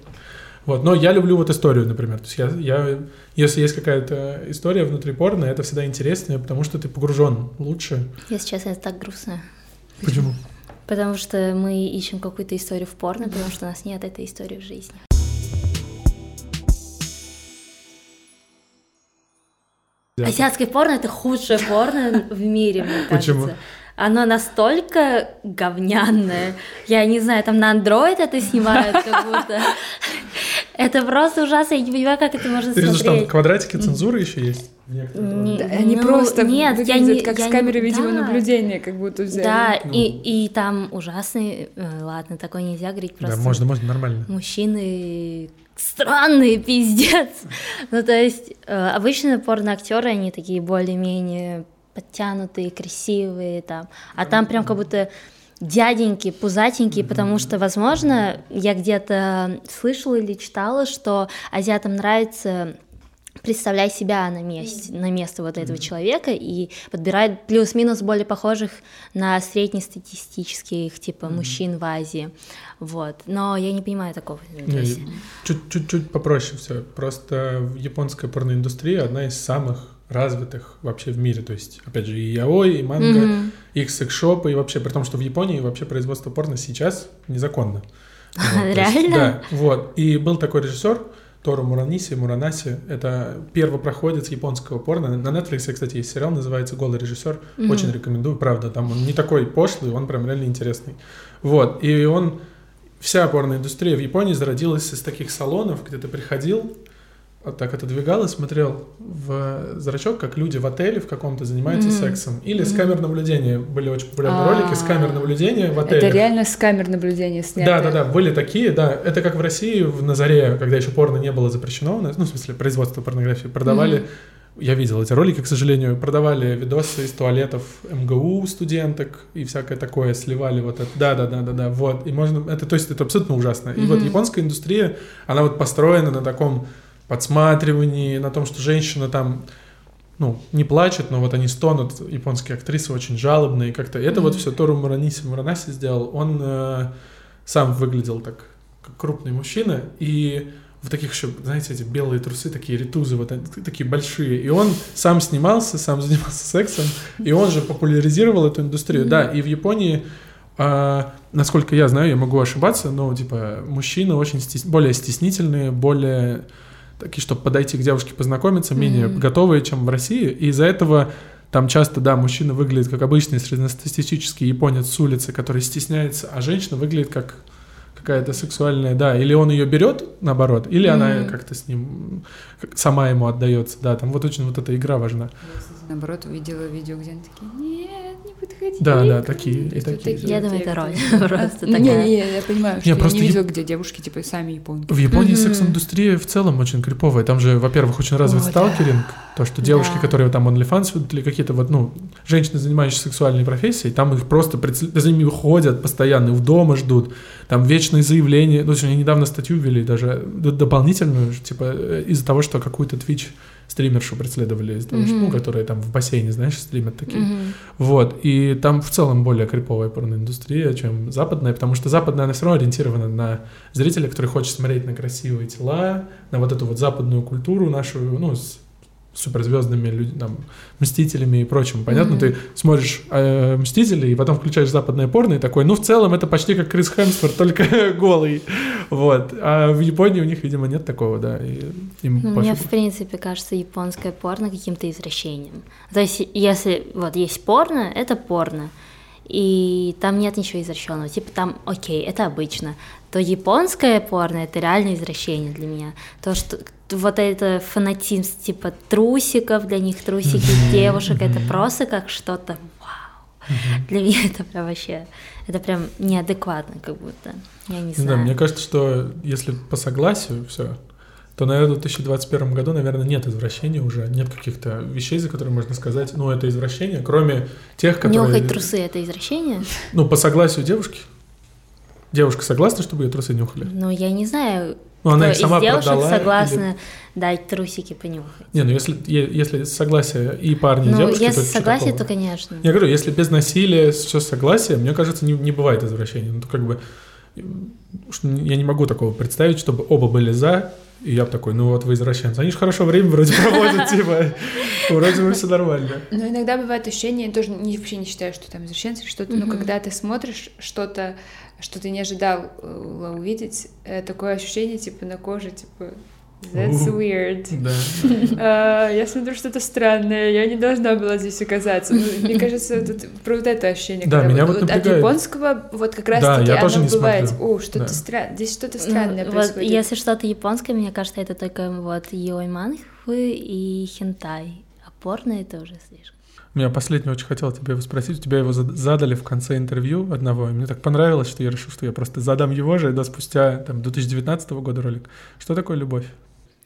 Вот. Но я люблю вот историю, например. То есть я, я, если есть какая-то история внутри порно, это всегда интереснее, потому что ты погружен лучше. Если честно, это так грустно. Почему? Потому что мы ищем какую-то историю в порно, потому что у нас нет этой истории в жизни. Азиатское порно это худшее порно в мире, мне кажется. Почему? Оно настолько говняное. Я не знаю, там на Android это снимают, как будто. Это просто ужасно, я не понимаю, как это можно Ты видишь, что там смотреть. квадратики цензуры еще есть? Не- Да, они ну, просто нет, я не- как я с не- камеры да. видеонаблюдения, как будто взяли. Да, Ну. и, и там ужасный, э, ладно, такое нельзя говорить, просто Да, можно, можно, нормально. мужчины странные, пиздец. Ну, то есть, э, обычно порноактеры, они такие более-менее подтянутые, красивые, там, а там прям как будто дяденьки, пузатенькие, потому что, возможно, я где-то слышала или читала, что азиатам нравится представляй себя на месте, на место вот этого человека и подбирает плюс-минус более похожих на среднестатистических типа мужчин в Азии, вот. Но я не понимаю такого. Чуть-чуть попроще все. Просто японская порноиндустрия одна из самых развитых вообще в мире. То есть, опять же, и яой, и манга, Мгм. и секс-шопы, и вообще, при том, что в Японии вообще производство порно сейчас незаконно. *laughs* Вот, то есть, Реально? Да, вот. И был такой режиссер, Тору Мураниси, Муранаси, это первопроходец японского порно. На Netflix, кстати, есть сериал, называется «Голый режиссер». Очень рекомендую, правда. Там он не такой пошлый, он прям реально интересный. Вот, и он... Вся порноиндустрия в Японии зародилась из таких салонов, где ты приходил, вот так отодвигал и смотрел в зрачок, как люди в отеле в каком-то занимаются Мгм. сексом. Или с Мгм. камер наблюдения. Были очень популярные А. ролики с камер наблюдения в отеле. Это реально с камер наблюдения снято. Да, да, да, были такие, да. Это как в России в Назаре, когда еще порно не было запрещено, ну, в смысле, производство порнографии, продавали я видел эти ролики, к сожалению, продавали видосы из туалетов МГУ студенток и всякое такое, сливали вот это. Да, да, да, да, да. Вот. И можно. Это, то есть, это абсолютно ужасно. И mm-hmm. вот японская индустрия, она вот построена на таком подсматривании, на том, что женщина там ну, не плачет, но вот они стонут, японские актрисы очень жалобные, как-то. Это mm-hmm. вот все Тору Мураниси Муранаси сделал. Он э, сам выглядел так, как крупный мужчина, и в таких еще, знаете, эти белые трусы, такие ритузы, вот такие большие. И он сам снимался, сам *laughs* занимался сексом, и он же популяризировал эту индустрию. Mm-hmm. Да, и в Японии, а, насколько я знаю, я могу ошибаться, но типа мужчины очень стес... более стеснительные, более такие, чтобы подойти к девушке познакомиться, менее mm-hmm. готовые, чем в России. И из-за этого там часто, да, мужчина выглядит как обычный среднестатистический японец с улицы, который стесняется, а женщина выглядит как какая-то сексуальная, да, или он ее берет, наоборот, или mm-hmm. она как-то с ним сама ему отдается, да, там вот очень вот эта игра важна. Наоборот, увидела видео, где они такие, нет, не подходи. Да, да, такие и такие. Я думаю, это роль *laughs* просто такая. Не, не, я понимаю, что я не видела, где девушки, типа, сами японки. В Японии секс-индустрия в целом очень криповая, там же, во-первых, очень развит сталкеринг, то, что девушки, которые там OnlyFans ведут, или какие-то вот, ну, женщины, занимающиеся сексуальной профессией, там их просто за ними ходят постоянно, в дома ждут, там вечные заявления, ну, они недавно статью ввели даже дополнительную, типа, э, из-за того, что какую-то Twitch стримершу преследовали mm-hmm. что, ну, которые там в бассейне, знаешь, стримят такие. Mm-hmm. Вот, и там в целом более криповая порноиндустрия, чем западная, потому что западная, она все равно ориентирована на зрителя, который хочет смотреть на красивые тела, на вот эту вот западную культуру нашу, ну, с суперзвездными людьми, там, мстителями и прочим. Понятно, mm-hmm. ты смотришь э, мстителей и потом включаешь западное порно и такой, ну, в целом это почти как Крис Хемсворт, только *laughs* голый. Вот. А в Японии у них, видимо, нет такого, да. И им ну, мне, в принципе, кажется японское порно каким-то извращением. То есть, если вот есть порно, это порно. И там нет ничего извращенного. Типа там, окей, это обычно. То японское порно это реально извращение для меня. То, что вот это фанатизм типа трусиков, для них трусики девушек, это просто как что-то вау. Для меня это прям вообще, это прям неадекватно как будто, я не знаю. Да, мне кажется, что если по согласию все, то, наверное, в 2021 году, наверное, нет извращения уже, нет каких-то вещей, за которые можно сказать, ну, это извращение, кроме тех, которые... Нюхать трусы — это извращение? Ну, по согласию девушки. Девушка согласна, чтобы ее трусы нюхали? Ну, я не знаю, ну, она их сама из девушек продала, согласна или... дать трусики понюхать. Не, ну если, если согласие и парни, ну, и девушки, если то согласие, такого? то конечно. Я говорю, если без насилия, все согласие, мне кажется, не, не бывает извращения. Ну, как бы я не могу такого представить, чтобы оба были за, и я бы такой, ну вот вы извращенцы. Они же хорошо время вроде проводят, типа, вроде бы все нормально. Но иногда бывает ощущение, я тоже вообще не считаю, что там извращенцы что-то, но когда ты смотришь что-то, что ты не ожидал э, увидеть, э, такое ощущение, типа, на коже, типа, That's weird. Да. uh, *laughs* я смотрю что-то странное, я не должна была здесь оказаться. Ну, мне кажется, тут про вот это ощущение. Да, меня вот, вот От японского вот как раз-таки да, оно бывает, о, что-то да. странное, здесь что-то странное ну, происходит. Вот, если что-то японское, мне кажется, это только вот йой манхвы и хентай. Опорные тоже слишком. Меня последний очень хотел тебя его спросить. У тебя его задали в конце интервью одного, и мне так понравилось, что я решил, что я просто задам его же, да, спустя там, 2019 года ролик. Что такое любовь?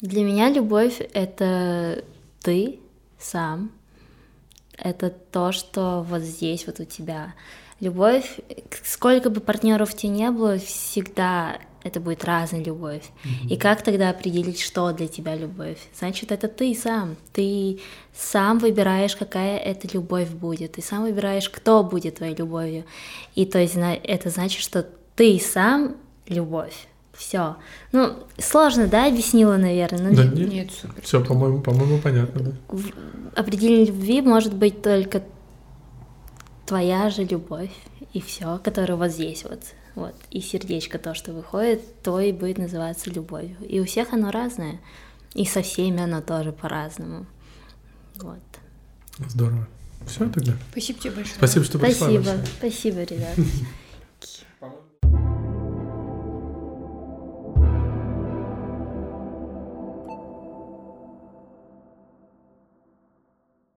Для меня любовь — это ты сам. Это то, что вот здесь вот у тебя. Любовь, сколько бы партнеров тебе не было, всегда это будет разная любовь. Mm-hmm. И как тогда определить, что для тебя любовь? Значит, это ты сам. Ты сам выбираешь, какая это любовь будет. Ты сам выбираешь, кто будет твоей любовью. И то есть это значит, что ты сам любовь. Все. Ну, сложно, да, объяснила, наверное. да, нет, нет супер. Все, по-моему, по-моему, понятно. Да. Определение любви может быть только твоя же любовь и все, которая вот здесь вот. Вот. И сердечко то, что выходит, то и будет называться любовью. И у всех оно разное. И со всеми оно тоже по-разному. Вот. Здорово. Все тогда. Спасибо тебе большое. Спасибо, что пришла. Спасибо, спасибо, ребят. *laughs*